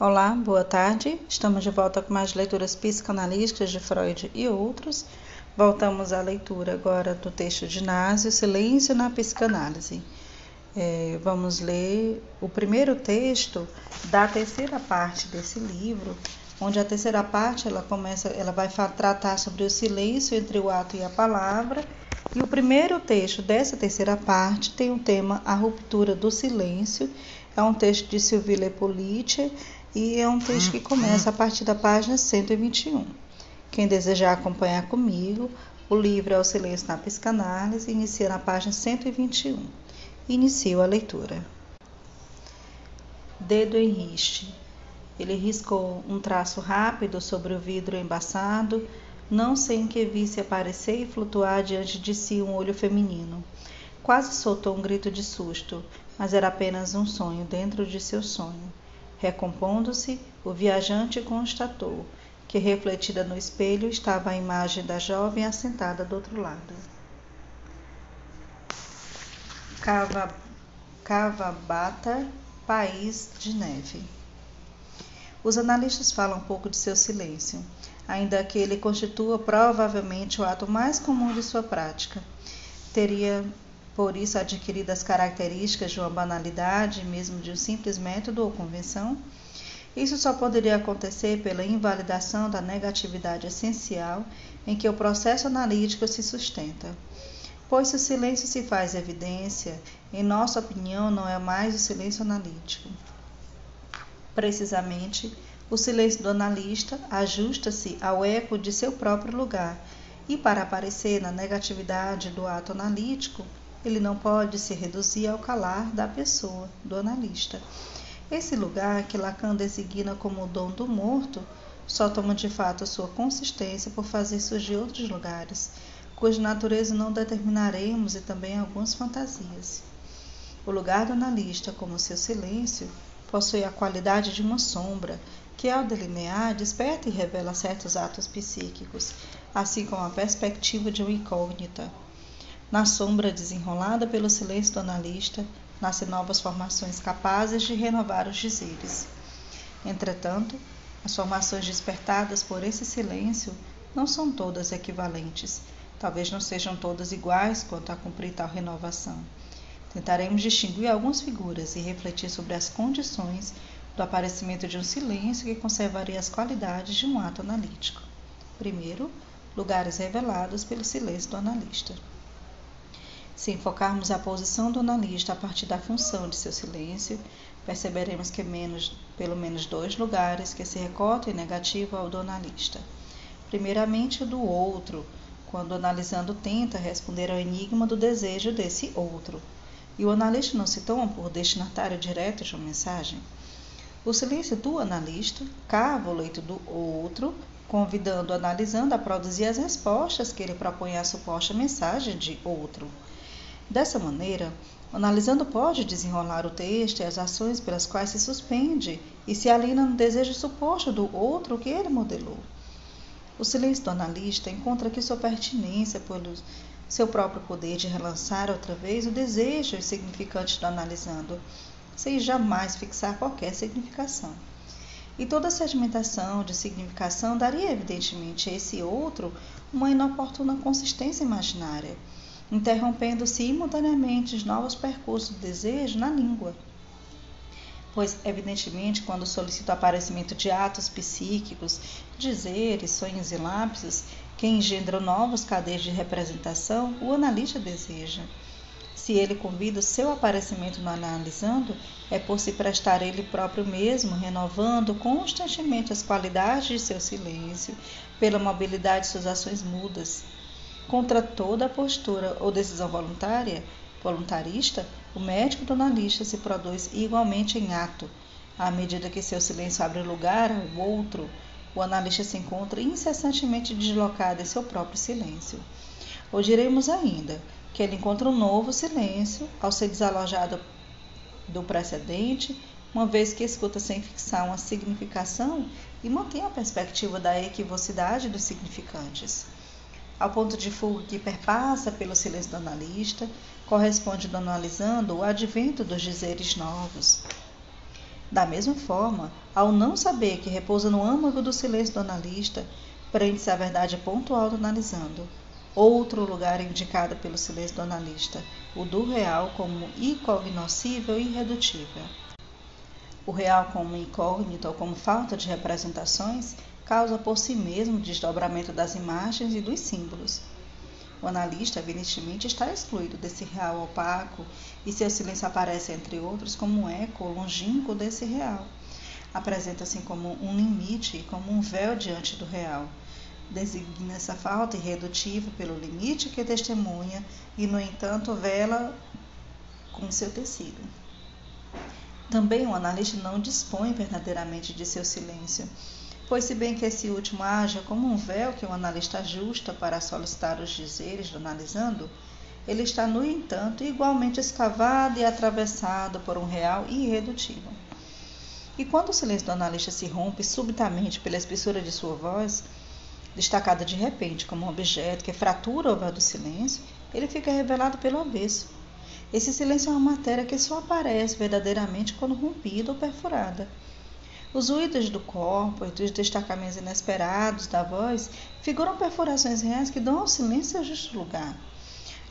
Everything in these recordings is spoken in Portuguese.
Olá, boa tarde. Estamos de volta com mais leituras psicanalísticas de Freud e outros. Voltamos à leitura agora do texto de Násio, Silêncio na Psicanálise. É, vamos ler o primeiro texto da terceira parte desse livro, onde a terceira parte ela começa, ela vai tratar sobre o silêncio entre o ato e a palavra. E o primeiro texto dessa terceira parte tem o tema A Ruptura do Silêncio. É um texto de Sylvie Lepolite e é um texto que começa a partir da página 121. Quem desejar acompanhar comigo, o livro é O Silêncio na Psicanálise, inicia na página 121. Inicio a leitura. Dedo em riste. Ele riscou um traço rápido sobre o vidro embaçado, não sem que visse aparecer e flutuar diante de si um olho feminino. Quase soltou um grito de susto, mas era apenas um sonho dentro de seu sonho. Recompondo-se, o viajante constatou que, refletida no espelho, estava a imagem da jovem assentada do outro lado. Cava, Cavabata, país de neve. Os analistas falam um pouco de seu silêncio, ainda que ele constitua provavelmente o ato mais comum de sua prática. Teria por isso adquirido as características de uma banalidade, mesmo de um simples método ou convenção, isso só poderia acontecer pela invalidação da negatividade essencial em que o processo analítico se sustenta. Pois se o silêncio se faz evidência, em nossa opinião não é mais o silêncio analítico. Precisamente, o silêncio do analista ajusta-se ao eco de seu próprio lugar, e para aparecer na negatividade do ato analítico, ele não pode se reduzir ao calar da pessoa, do analista. Esse lugar, que Lacan designa como o dom do morto, só toma de fato sua consistência por fazer surgir outros lugares, cuja natureza não determinaremos e também algumas fantasias. O lugar do analista, como seu silêncio, possui a qualidade de uma sombra, que ao delinear desperta e revela certos atos psíquicos, assim como a perspectiva de uma incógnita. Na sombra desenrolada pelo silêncio do analista, nascem novas formações capazes de renovar os dizeres. Entretanto, as formações despertadas por esse silêncio não são todas equivalentes, talvez não sejam todas iguais quanto a cumprir tal renovação. Tentaremos distinguir algumas figuras e refletir sobre as condições do aparecimento de um silêncio que conservaria as qualidades de um ato analítico. Primeiro, lugares revelados pelo silêncio do analista. Se enfocarmos a posição do analista a partir da função de seu silêncio, perceberemos que menos, pelo menos dois lugares que se recortam em negativo ao do analista. Primeiramente, o do outro, quando analisando tenta responder ao enigma do desejo desse outro, e o analista não se toma por destinatário direto de uma mensagem. O silêncio do analista cava o leito do outro, convidando o analisando a produzir as respostas que ele propõe à suposta mensagem de outro. Dessa maneira, analisando pode desenrolar o texto e as ações pelas quais se suspende e se alina no desejo suposto do outro que ele modelou. O silêncio do analista encontra aqui sua pertinência pelo seu próprio poder de relançar outra vez o desejo significante do analisando, sem jamais fixar qualquer significação. E toda sedimentação de significação daria, evidentemente, a esse outro uma inoportuna consistência imaginária interrompendo simultaneamente os novos percursos do desejo na língua. Pois, evidentemente, quando solicita o aparecimento de atos psíquicos, dizeres, sonhos e lápis, que engendram novos cadeias de representação, o analista deseja. Se ele convida o seu aparecimento no analisando, é por se prestar ele próprio mesmo, renovando constantemente as qualidades de seu silêncio, pela mobilidade de suas ações mudas, Contra toda postura ou decisão voluntária, voluntarista, o médico do analista se produz igualmente em ato. À medida que seu silêncio abre lugar ao outro, o analista se encontra incessantemente deslocado em seu próprio silêncio. Ou diremos ainda que ele encontra um novo silêncio ao ser desalojado do precedente, uma vez que escuta sem fixar uma significação e mantém a perspectiva da equivocidade dos significantes ao ponto de fuga que perpassa pelo silêncio do analista, corresponde do analisando o advento dos dizeres novos. Da mesma forma, ao não saber que repousa no âmago do silêncio do analista, prende-se à verdade pontual do analisando. Outro lugar indicado pelo silêncio do analista, o do real como incognoscível e irredutível. O real como incógnito ou como falta de representações causa por si mesmo o desdobramento das imagens e dos símbolos. O analista, evidentemente, está excluído desse real opaco e seu silêncio aparece, entre outros, como um eco longínquo desse real. Apresenta-se como um limite e como um véu diante do real. Designa essa falta irredutível pelo limite que testemunha e, no entanto, vela com seu tecido. Também o analista não dispõe verdadeiramente de seu silêncio pois se bem que esse último haja como um véu que o analista ajusta para solicitar os dizeres do analisando, ele está, no entanto, igualmente escavado e atravessado por um real irredutível. E quando o silêncio do analista se rompe subitamente pela espessura de sua voz, destacada de repente como um objeto que fratura o véu do silêncio, ele fica revelado pelo avesso. Esse silêncio é uma matéria que só aparece verdadeiramente quando rompida ou perfurada os ruídos do corpo e dos destacamentos inesperados da voz figuram perfurações reais que dão ao silêncio seu justo lugar.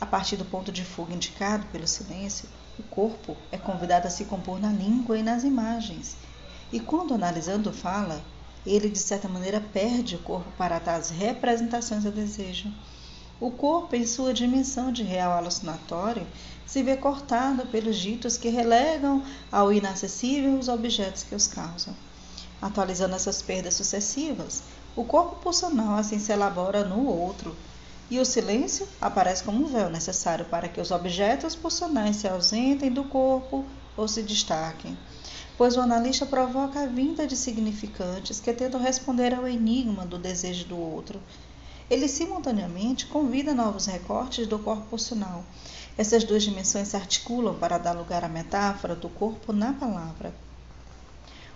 A partir do ponto de fuga indicado pelo silêncio, o corpo é convidado a se compor na língua e nas imagens. E quando analisando fala, ele de certa maneira perde o corpo para tais representações do desejo. O corpo, em sua dimensão de real alucinatório, se vê cortado pelos ditos que relegam ao inacessível os objetos que os causam atualizando essas perdas sucessivas. O corpo pulsional assim se elabora no outro, e o silêncio aparece como um véu necessário para que os objetos pulsionais se ausentem do corpo ou se destaquem, pois o analista provoca a vinda de significantes que tentam responder ao enigma do desejo do outro. Ele simultaneamente convida novos recortes do corpo pulsional. Essas duas dimensões se articulam para dar lugar à metáfora do corpo na palavra.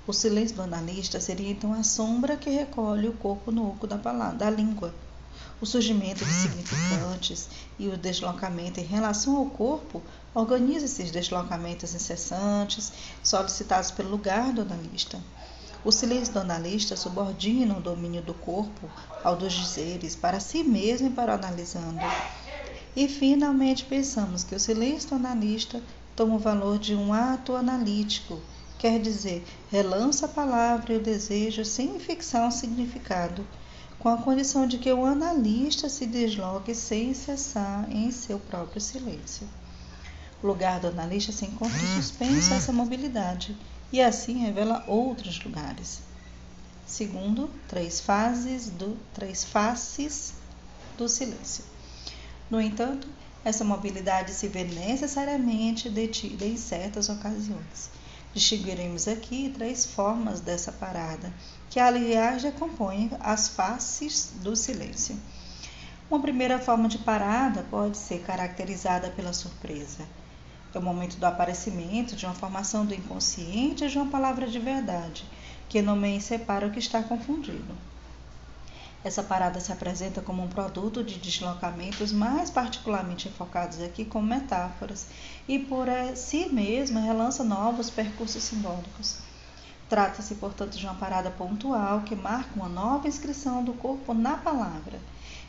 O silêncio do analista seria então a sombra que recolhe o corpo no oco da, palavra, da língua. O surgimento de significantes e o deslocamento em relação ao corpo organiza esses deslocamentos incessantes solicitados pelo lugar do analista. O silêncio do analista subordina o domínio do corpo ao dos dizeres para si mesmo e para o analisando. E finalmente pensamos que o silêncio do analista toma o valor de um ato analítico quer dizer, relança a palavra e o desejo sem fixar um significado, com a condição de que o analista se desloque sem cessar em seu próprio silêncio. O lugar do analista se encontra suspenso a essa mobilidade e assim revela outros lugares. Segundo, três fases do três faces do silêncio. No entanto, essa mobilidade se vê necessariamente detida em certas ocasiões. Distinguiremos aqui três formas dessa parada, que aliás já compõem as faces do silêncio. Uma primeira forma de parada pode ser caracterizada pela surpresa. É o momento do aparecimento de uma formação do inconsciente de uma palavra de verdade, que nomeia e separa o que está confundido. Essa parada se apresenta como um produto de deslocamentos mais particularmente enfocados aqui como metáforas e por si mesma relança novos percursos simbólicos. Trata-se, portanto, de uma parada pontual que marca uma nova inscrição do corpo na palavra.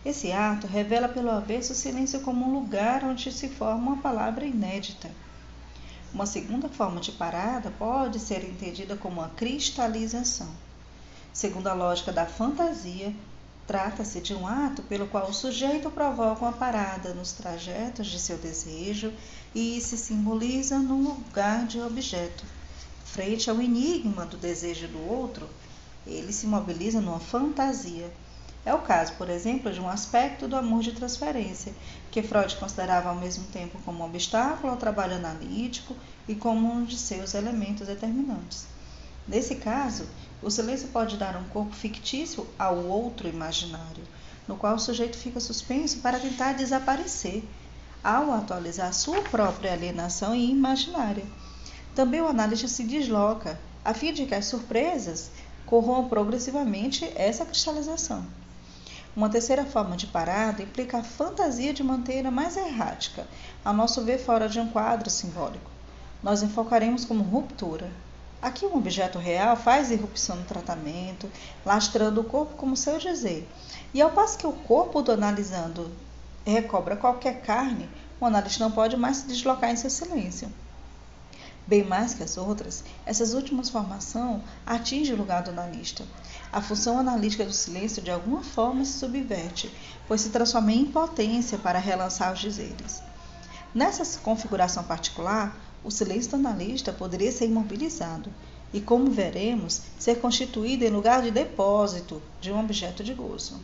Esse ato revela pelo avesso o silêncio como um lugar onde se forma uma palavra inédita. Uma segunda forma de parada pode ser entendida como a cristalização. Segundo a lógica da fantasia, Trata-se de um ato pelo qual o sujeito provoca uma parada nos trajetos de seu desejo e se simboliza num lugar de objeto. Frente ao enigma do desejo do outro, ele se mobiliza numa fantasia. É o caso, por exemplo, de um aspecto do amor de transferência, que Freud considerava ao mesmo tempo como um obstáculo ao trabalho analítico e como um de seus elementos determinantes. Nesse caso, o silêncio pode dar um corpo fictício ao outro imaginário, no qual o sujeito fica suspenso para tentar desaparecer, ao atualizar sua própria alienação imaginária. Também o analista se desloca, a fim de que as surpresas corroam progressivamente essa cristalização. Uma terceira forma de parada implica a fantasia de maneira mais errática, a nosso ver fora de um quadro simbólico. Nós enfocaremos como ruptura, Aqui um objeto real faz irrupção no tratamento, lastrando o corpo como seu dizer. E ao passo que o corpo do analisando recobra qualquer carne, o analista não pode mais se deslocar em seu silêncio. Bem mais que as outras, essas últimas formações atingem o lugar do analista. A função analítica do silêncio de alguma forma se subverte, pois se transforma em impotência para relançar os dizeres. Nessa configuração particular, o silêncio do analista poderia ser imobilizado e, como veremos, ser constituído em lugar de depósito de um objeto de gozo.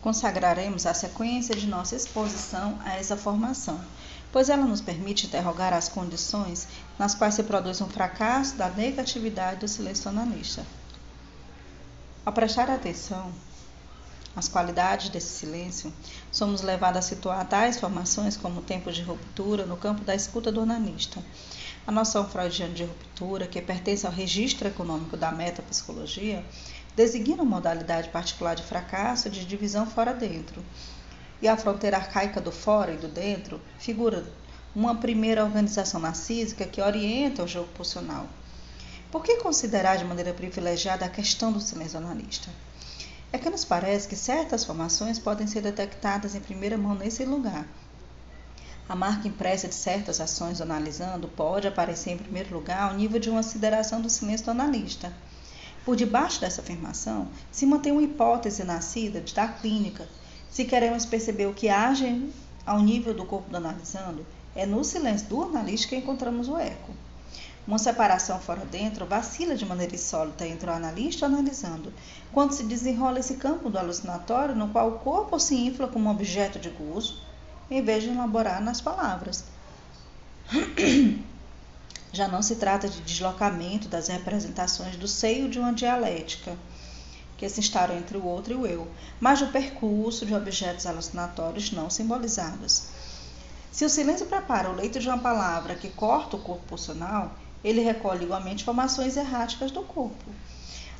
Consagraremos a sequência de nossa exposição a essa formação, pois ela nos permite interrogar as condições nas quais se produz um fracasso da negatividade do silêncio analista. Ao prestar atenção às qualidades desse silêncio, somos levados a situar tais formações como tempos de ruptura no campo da escuta do analista. A noção freudiana de ruptura, que pertence ao registro econômico da metapsicologia, designa uma modalidade particular de fracasso de divisão fora-dentro, e a fronteira arcaica do fora e do dentro figura uma primeira organização narcísica que orienta o jogo pulsional. Por que considerar de maneira privilegiada a questão do silêncio analista? É que nos parece que certas formações podem ser detectadas em primeira mão nesse lugar. A marca impressa de certas ações do analisando pode aparecer em primeiro lugar ao nível de uma consideração do silêncio do analista. Por debaixo dessa afirmação se mantém uma hipótese nascida da clínica, se queremos perceber o que age ao nível do corpo do analisando, é no silêncio do analista que encontramos o eco. Uma separação fora-dentro vacila de maneira insólita entre o analista e o analisando, quando se desenrola esse campo do alucinatório no qual o corpo se infla como objeto de gozo, em vez de elaborar nas palavras. Já não se trata de deslocamento das representações do seio de uma dialética que se instaram entre o outro e o eu, mas do percurso de objetos alucinatórios não simbolizados. Se o silêncio prepara o leito de uma palavra que corta o corpo pulsional, ele recolhe igualmente informações erráticas do corpo.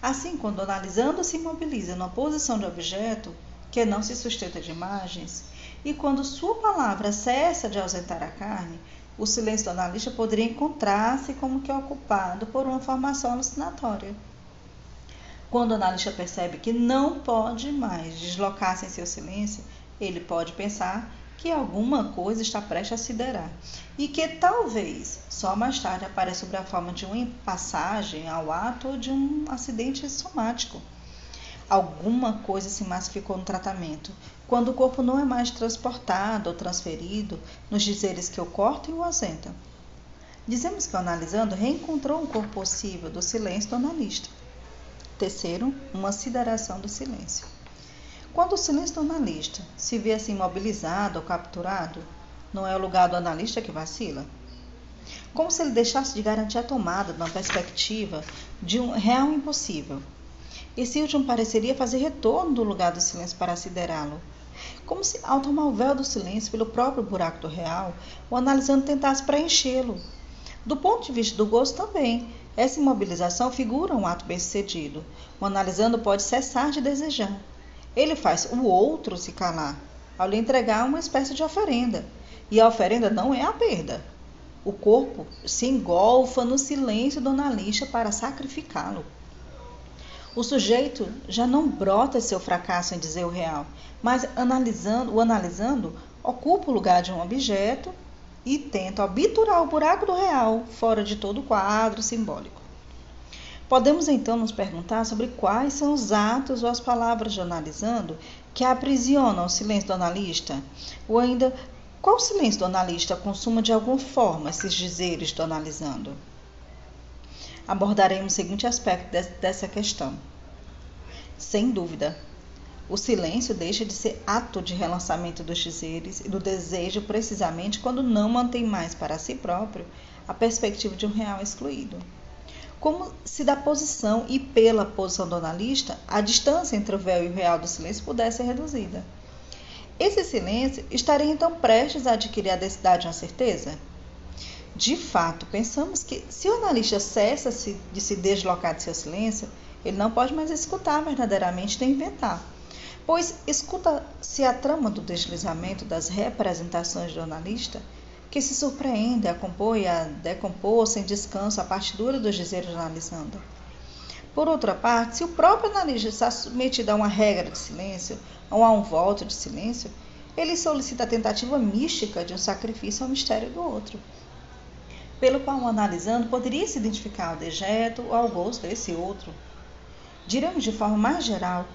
Assim, quando analisando se imobiliza numa posição de objeto que não se sustenta de imagens, e quando sua palavra cessa de ausentar a carne, o silêncio do analista poderia encontrar-se como que ocupado por uma formação alucinatória. Quando o analista percebe que não pode mais deslocar-se em seu silêncio, ele pode pensar que alguma coisa está prestes a siderar e que talvez só mais tarde apareça sob a forma de uma passagem ao ato ou de um acidente somático. Alguma coisa se massificou no tratamento, quando o corpo não é mais transportado ou transferido nos dizeres que o cortam e o assentam. Dizemos que analisando reencontrou um corpo possível do silêncio do analista Terceiro, uma sideração do silêncio. Quando o do analista se vê assim imobilizado ou capturado, não é o lugar do analista que vacila? Como se ele deixasse de garantir a tomada de uma perspectiva de um real impossível. Esse último pareceria fazer retorno do lugar do silêncio para siderá-lo. Como se, ao tomar o véu do silêncio pelo próprio buraco do real, o analisando tentasse preenchê-lo. Do ponto de vista do gosto também, essa imobilização figura um ato bem-sucedido. O analisando pode cessar de desejar. Ele faz o outro se calar, ao lhe entregar uma espécie de oferenda. E a oferenda não é a perda. O corpo se engolfa no silêncio do analista para sacrificá-lo. O sujeito já não brota seu fracasso em dizer o real, mas analisando, o analisando ocupa o lugar de um objeto e tenta obturar o buraco do real fora de todo o quadro simbólico. Podemos então nos perguntar sobre quais são os atos ou as palavras de analisando que aprisionam o silêncio do analista, ou ainda qual silêncio do analista consuma de alguma forma esses dizeres do analisando. Abordaremos o seguinte aspecto dessa questão. Sem dúvida, o silêncio deixa de ser ato de relançamento dos dizeres e do desejo precisamente quando não mantém mais para si próprio a perspectiva de um real excluído. Como se da posição e pela posição do analista, a distância entre o véu e o real do silêncio pudesse ser reduzida. Esse silêncio estaria então prestes a adquirir a densidade de uma certeza? De fato, pensamos que se o analista cessa de se deslocar de seu silêncio, ele não pode mais escutar verdadeiramente nem inventar pois escuta-se a trama do deslizamento das representações do analista, que se surpreende a compor e a decompor sem descanso a partidura dos dizeres analisando. Por outra parte, se o próprio analista está submetido a uma regra de silêncio ou a um voto de silêncio, ele solicita a tentativa mística de um sacrifício ao mistério do outro, pelo qual o analisando poderia se identificar ao dejeto ou ao gosto desse outro. Diremos de forma mais geral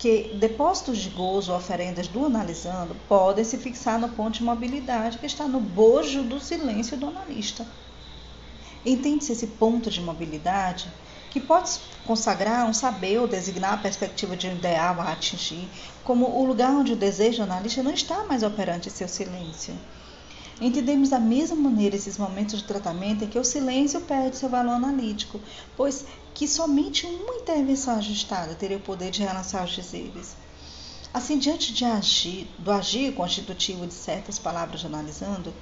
que depósitos de gozo oferendas do analisando podem se fixar no ponto de mobilidade que está no bojo do silêncio do analista. Entende-se esse ponto de mobilidade que pode consagrar um saber ou designar a perspectiva de um ideal a atingir, como o lugar onde o desejo analista não está mais operante em seu silêncio. Entendemos da mesma maneira esses momentos de tratamento em que o silêncio perde seu valor analítico, pois que somente uma intervenção ajustada teria o poder de relançar os dizeres. Assim, diante de agir, do agir constitutivo de certas palavras analisando,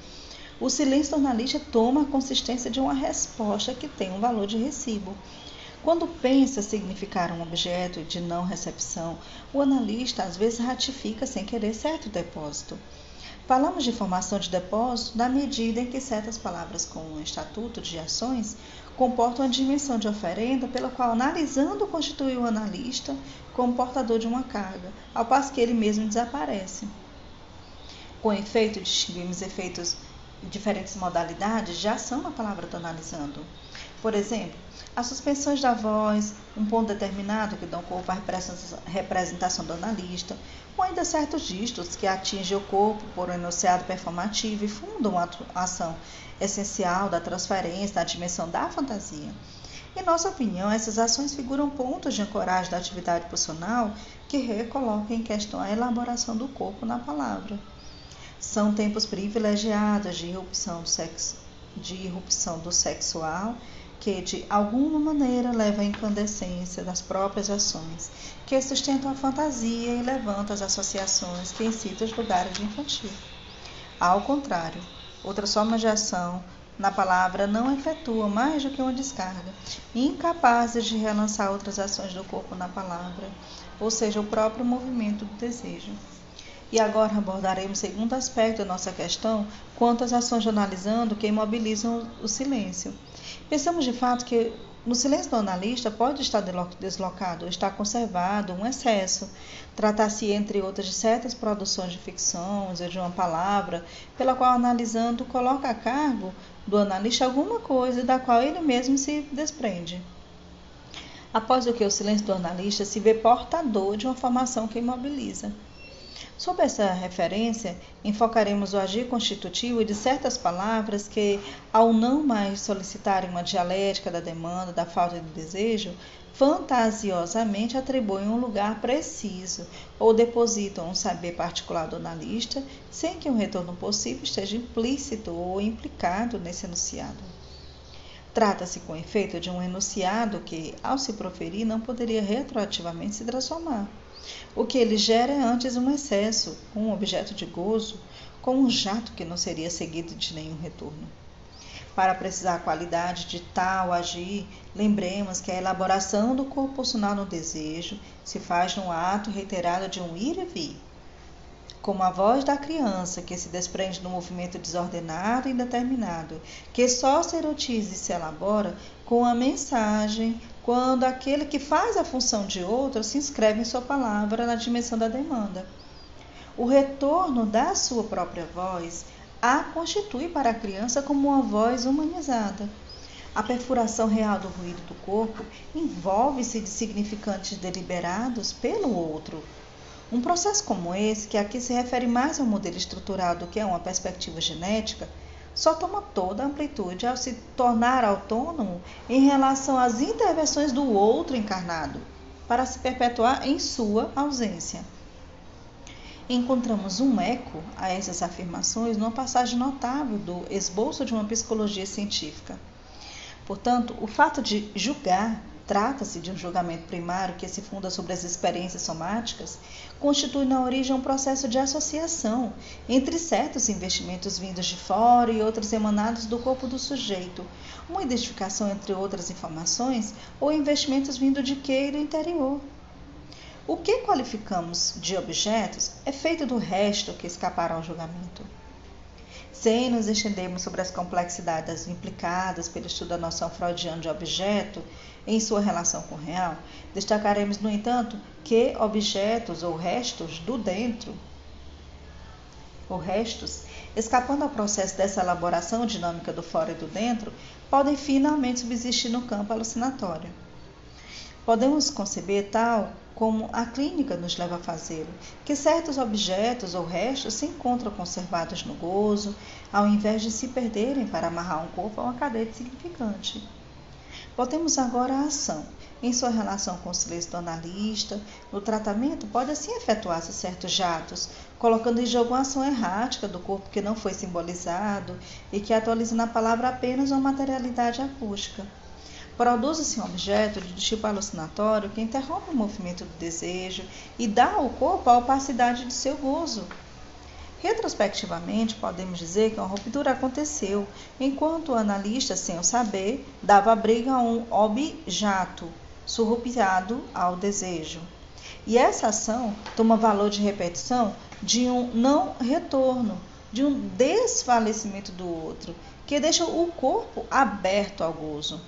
o silêncio do analista toma a consistência de uma resposta que tem um valor de recibo, quando pensa significar um objeto de não recepção, o analista às vezes ratifica sem querer certo depósito. Falamos de formação de depósito na medida em que certas palavras como estatuto de ações comportam a dimensão de oferenda pela qual analisando constitui o analista como portador de uma carga, ao passo que ele mesmo desaparece. Com efeito, distinguimos efeitos diferentes modalidades de ação na palavra do analisando. Por exemplo, as suspensões da voz, um ponto determinado que dão corpo à representação do analista, ou ainda certos gestos que atingem o corpo por um enunciado performativo e fundam a ação essencial da transferência da dimensão da fantasia. Em nossa opinião, essas ações figuram pontos de ancoragem da atividade pulsional que recolocam em questão a elaboração do corpo na palavra. São tempos privilegiados de irrupção do sexo, de irrupção do sexual que de alguma maneira leva à incandescência das próprias ações, que sustentam a fantasia e levantam as associações que incitam os lugares de infantil. Ao contrário, outras formas de ação na palavra não efetuam mais do que uma descarga, incapazes de relançar outras ações do corpo na palavra, ou seja, o próprio movimento do desejo. E agora abordaremos o segundo aspecto da nossa questão, quanto às ações analisando que imobilizam o silêncio. Pensamos de fato que no silêncio do analista pode estar deslocado ou estar conservado um excesso. Tratar-se, entre outras, de certas produções de ficção, ou de uma palavra, pela qual analisando coloca a cargo do analista alguma coisa da qual ele mesmo se desprende. Após o que o silêncio do analista se vê portador de uma formação que imobiliza. Sob essa referência, enfocaremos o agir constitutivo de certas palavras que, ao não mais solicitarem uma dialética da demanda, da falta de desejo, fantasiosamente atribuem um lugar preciso ou depositam um saber particular do analista sem que um retorno possível esteja implícito ou implicado nesse enunciado. Trata-se, com efeito, de um enunciado que, ao se proferir, não poderia retroativamente se transformar o que ele gera é antes um excesso, um objeto de gozo, como um jato que não seria seguido de nenhum retorno. Para precisar a qualidade de tal agir, lembremos que a elaboração do corpo pulsional no desejo se faz num ato reiterado de um ir e vir, como a voz da criança que se desprende do movimento desordenado e indeterminado, que só se erotiza e se elabora com a mensagem quando aquele que faz a função de outro se inscreve em sua palavra na dimensão da demanda. O retorno da sua própria voz a constitui para a criança como uma voz humanizada. A perfuração real do ruído do corpo envolve-se de significantes deliberados pelo outro. Um processo como esse, que aqui se refere mais a um modelo estrutural do que a uma perspectiva genética, só toma toda a amplitude ao se tornar autônomo em relação às intervenções do outro encarnado, para se perpetuar em sua ausência. Encontramos um eco a essas afirmações numa passagem notável do esboço de uma psicologia científica. Portanto, o fato de julgar trata-se de um julgamento primário que se funda sobre as experiências somáticas, constitui na origem um processo de associação entre certos investimentos vindos de fora e outros emanados do corpo do sujeito, uma identificação entre outras informações ou investimentos vindos de que do interior. O que qualificamos de objetos é feito do resto que escaparam ao julgamento. Sem nos estendermos sobre as complexidades implicadas pelo estudo da noção freudiana de objeto em sua relação com o real, destacaremos, no entanto, que objetos ou restos do dentro, ou restos, escapando ao processo dessa elaboração dinâmica do fora e do dentro, podem finalmente subsistir no campo alucinatório. Podemos conceber tal como a clínica nos leva a fazê-lo, que certos objetos ou restos se encontram conservados no gozo, ao invés de se perderem para amarrar um corpo a uma cadeia significante. Voltemos agora à ação. Em sua relação com o silêncio do analista, no tratamento pode assim efetuar-se certos jatos, colocando em jogo uma ação errática do corpo que não foi simbolizado e que atualiza na palavra apenas uma materialidade acústica. Produz-se um objeto de tipo alucinatório que interrompe o movimento do desejo e dá ao corpo a opacidade de seu gozo. Retrospectivamente, podemos dizer que uma ruptura aconteceu, enquanto o analista, sem o saber, dava abrigo a um objato surrupiado ao desejo. E essa ação toma valor de repetição de um não retorno, de um desfalecimento do outro, que deixa o corpo aberto ao gozo.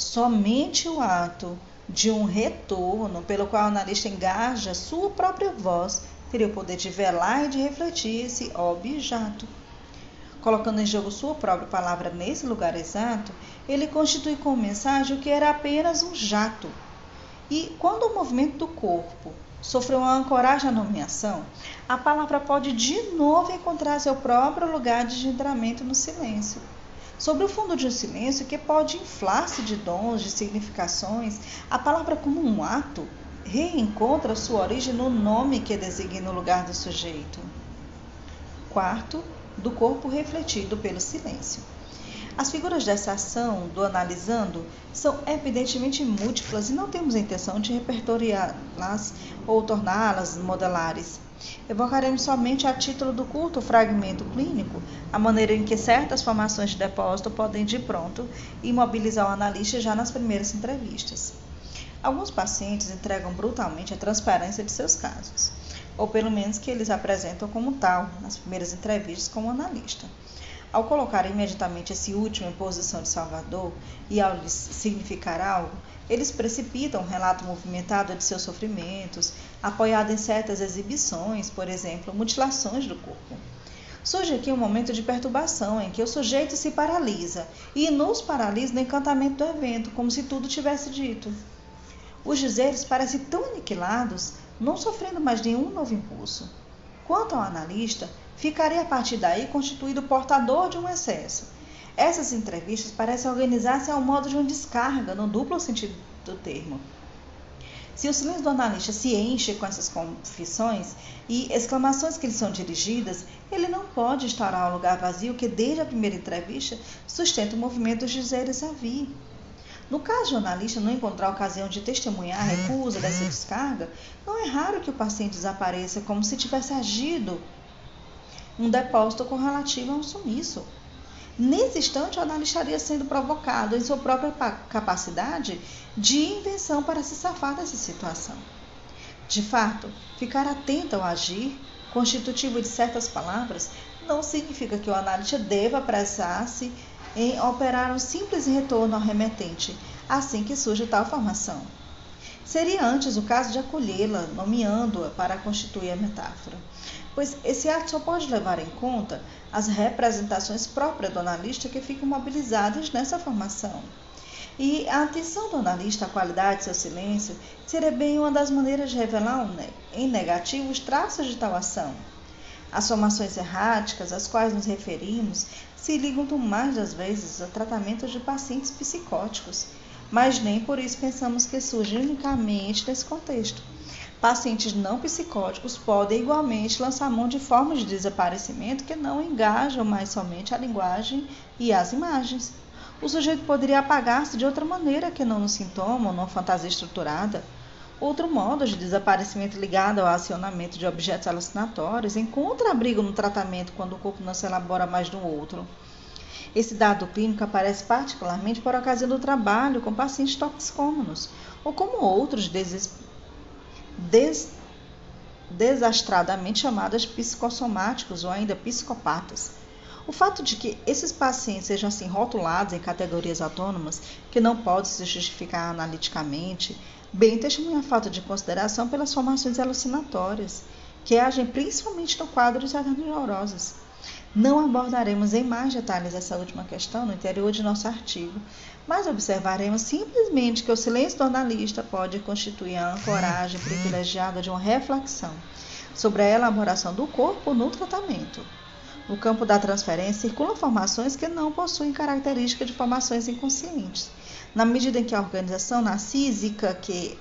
Somente o ato de um retorno pelo qual o analista engaja sua própria voz teria o poder de velar e de refletir esse objeto. Colocando em jogo sua própria palavra nesse lugar exato, ele constitui como mensagem o que era apenas um jato. E quando o movimento do corpo sofreu uma ancoragem à nomeação, a palavra pode de novo encontrar seu próprio lugar de engendramento no silêncio sobre o fundo de um silêncio que pode inflar-se de dons, de significações, a palavra como um ato reencontra sua origem no nome que designa o lugar do sujeito. Quarto, do corpo refletido pelo silêncio. As figuras dessa ação do analisando são evidentemente múltiplas e não temos intenção de repertoriá-las ou torná-las modelares. Evocaremos somente a título do culto fragmento clínico, a maneira em que certas formações de depósito podem de pronto imobilizar o analista já nas primeiras entrevistas. Alguns pacientes entregam brutalmente a transparência de seus casos, ou pelo menos que eles apresentam como tal nas primeiras entrevistas com o analista. Ao colocar imediatamente esse último em posição de salvador e ao lhes significar algo, eles precipitam um relato movimentado de seus sofrimentos, apoiado em certas exibições, por exemplo, mutilações do corpo. Surge aqui um momento de perturbação em que o sujeito se paralisa e nos paralisa no encantamento do evento, como se tudo tivesse dito. Os dizeres parecem tão aniquilados, não sofrendo mais nenhum novo impulso. Quanto ao analista, ficaria a partir daí constituído portador de um excesso. Essas entrevistas parecem organizar-se ao modo de uma descarga, no duplo sentido do termo. Se o silêncio do analista se enche com essas confissões e exclamações que lhe são dirigidas, ele não pode estar ao lugar vazio que, desde a primeira entrevista, sustenta o movimento dos dizeres a vir. No caso de o analista não encontrar ocasião de testemunhar a recusa dessa descarga, não é raro que o paciente desapareça como se tivesse agido um depósito correlativo a um sumiço. Nesse instante, o analista estaria sendo provocado em sua própria capacidade de invenção para se safar dessa situação. De fato, ficar atento ao agir, constitutivo de certas palavras, não significa que o analista deva apressar-se em operar um simples retorno ao remetente, assim que surge tal formação. Seria antes o caso de acolhê-la, nomeando-a para constituir a metáfora pois esse ato só pode levar em conta as representações próprias do analista que ficam mobilizadas nessa formação. E a atenção do analista à qualidade de seu silêncio seria bem uma das maneiras de revelar em negativo os traços de tal ação. As formações erráticas às quais nos referimos se ligam mais das vezes a tratamentos de pacientes psicóticos, mas nem por isso pensamos que surgem unicamente nesse contexto. Pacientes não psicóticos podem igualmente lançar mão de formas de desaparecimento que não engajam mais somente a linguagem e as imagens. O sujeito poderia apagar-se de outra maneira que não no sintoma ou numa fantasia estruturada. Outro modo de desaparecimento ligado ao acionamento de objetos alucinatórios encontra abrigo no tratamento quando o corpo não se elabora mais do outro. Esse dado clínico aparece particularmente por ocasião do trabalho com pacientes toxicômanos ou como outros desesperados des, desastradamente chamadas psicossomáticos ou ainda psicopatas. O fato de que esses pacientes sejam assim rotulados em categorias autônomas, que não podem se justificar analiticamente, bem testemunha a falta de consideração pelas formações alucinatórias, que agem principalmente no quadro de neuroses. Não abordaremos em mais detalhes essa última questão no interior de nosso artigo, mas observaremos simplesmente que o silêncio do analista pode constituir a ancoragem privilegiada de uma reflexão sobre a elaboração do corpo no tratamento. No campo da transferência circulam formações que não possuem característica de formações inconscientes, na medida em que a organização narcísica que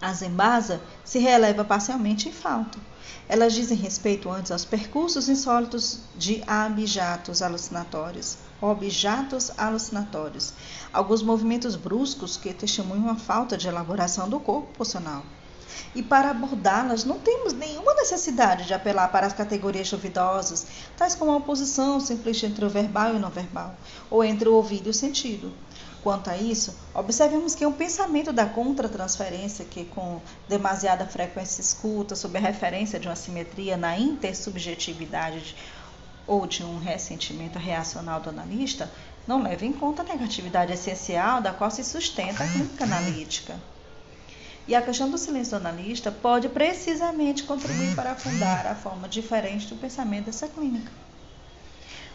as embasa se releva parcialmente em falta. Elas dizem respeito antes aos percursos insólitos de abjatos alucinatórios, objatos alucinatórios, alguns movimentos bruscos que testemunham a falta de elaboração do corpo funcional. E para abordá-las, não temos nenhuma necessidade de apelar para as categorias duvidosas, tais como a oposição simplista entre o verbal e o não verbal, ou entre o ouvido e o sentido. Quanto a isso, observemos que o pensamento da contratransferência, que com demasiada frequência escuta sob a referência de uma simetria na intersubjetividade ou de um ressentimento reacional do analista, não leva em conta a negatividade essencial da qual se sustenta a clínica analítica. E a questão do silêncio do analista pode precisamente contribuir para afundar a forma diferente do pensamento dessa clínica.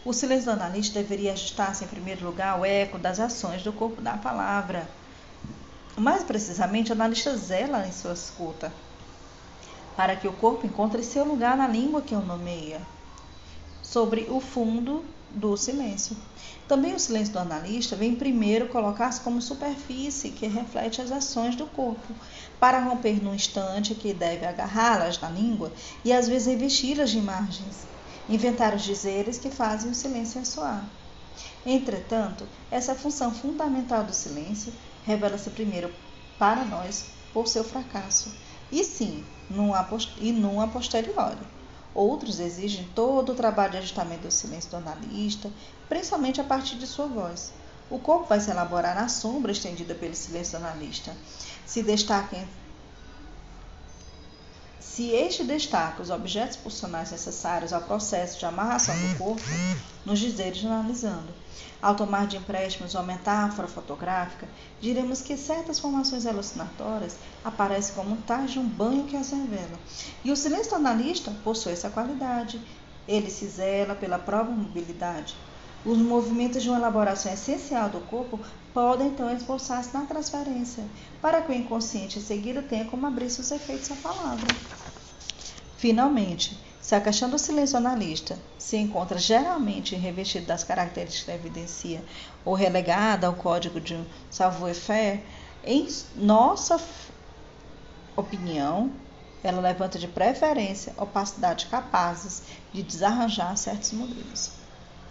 O silêncio do analista deveria ajustar-se, em primeiro lugar, ao eco das ações do corpo da palavra. Mais precisamente, o analista zela em sua escuta, para que o corpo encontre seu lugar na língua que o nomeia, sobre o fundo do silêncio. Também o silêncio do analista vem primeiro colocar-se como superfície que reflete as ações do corpo, para romper no instante que deve agarrá-las na língua e às vezes revesti-las de imagens inventar os dizeres que fazem o silêncio ressoar. Entretanto, essa função fundamental do silêncio revela-se primeiro para nós por seu fracasso, e sim, e numa posteriori. Outros exigem todo o trabalho de ajustamento do silêncio do analista, principalmente a partir de sua voz. O corpo vai se elaborar na sombra estendida pelo silêncio do analista. Se destaca se este destaca os objetos funcionais necessários ao processo de amarração do corpo, nos dizeres analisando. Ao tomar de empréstimos uma metáfora fotográfica, diremos que certas formações alucinatórias aparecem como tais de um banho que as revela. E o silêncio analista possui essa qualidade. Ele se zela pela própria mobilidade. Os movimentos de uma elaboração essencial do corpo podem então esboçar-se na transferência, para que o inconsciente em seguida tenha como abrir seus efeitos à palavra. Finalmente, se a questão do silêncio analista se encontra geralmente revestida das características da evidencia ou relegada ao código de savoir-faire, em nossa opinião, ela levanta de preferência opacidade capazes de desarranjar certos modelos.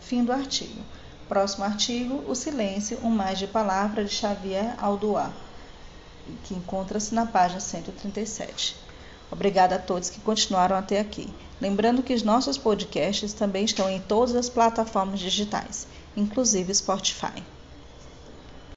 Fim do artigo. Próximo artigo, o silêncio, um mais de palavra de Xavier Aldoar, que encontra-se na página 137. Obrigada a todos que continuaram até aqui. Lembrando que os nossos podcasts também estão em todas as plataformas digitais, inclusive Spotify.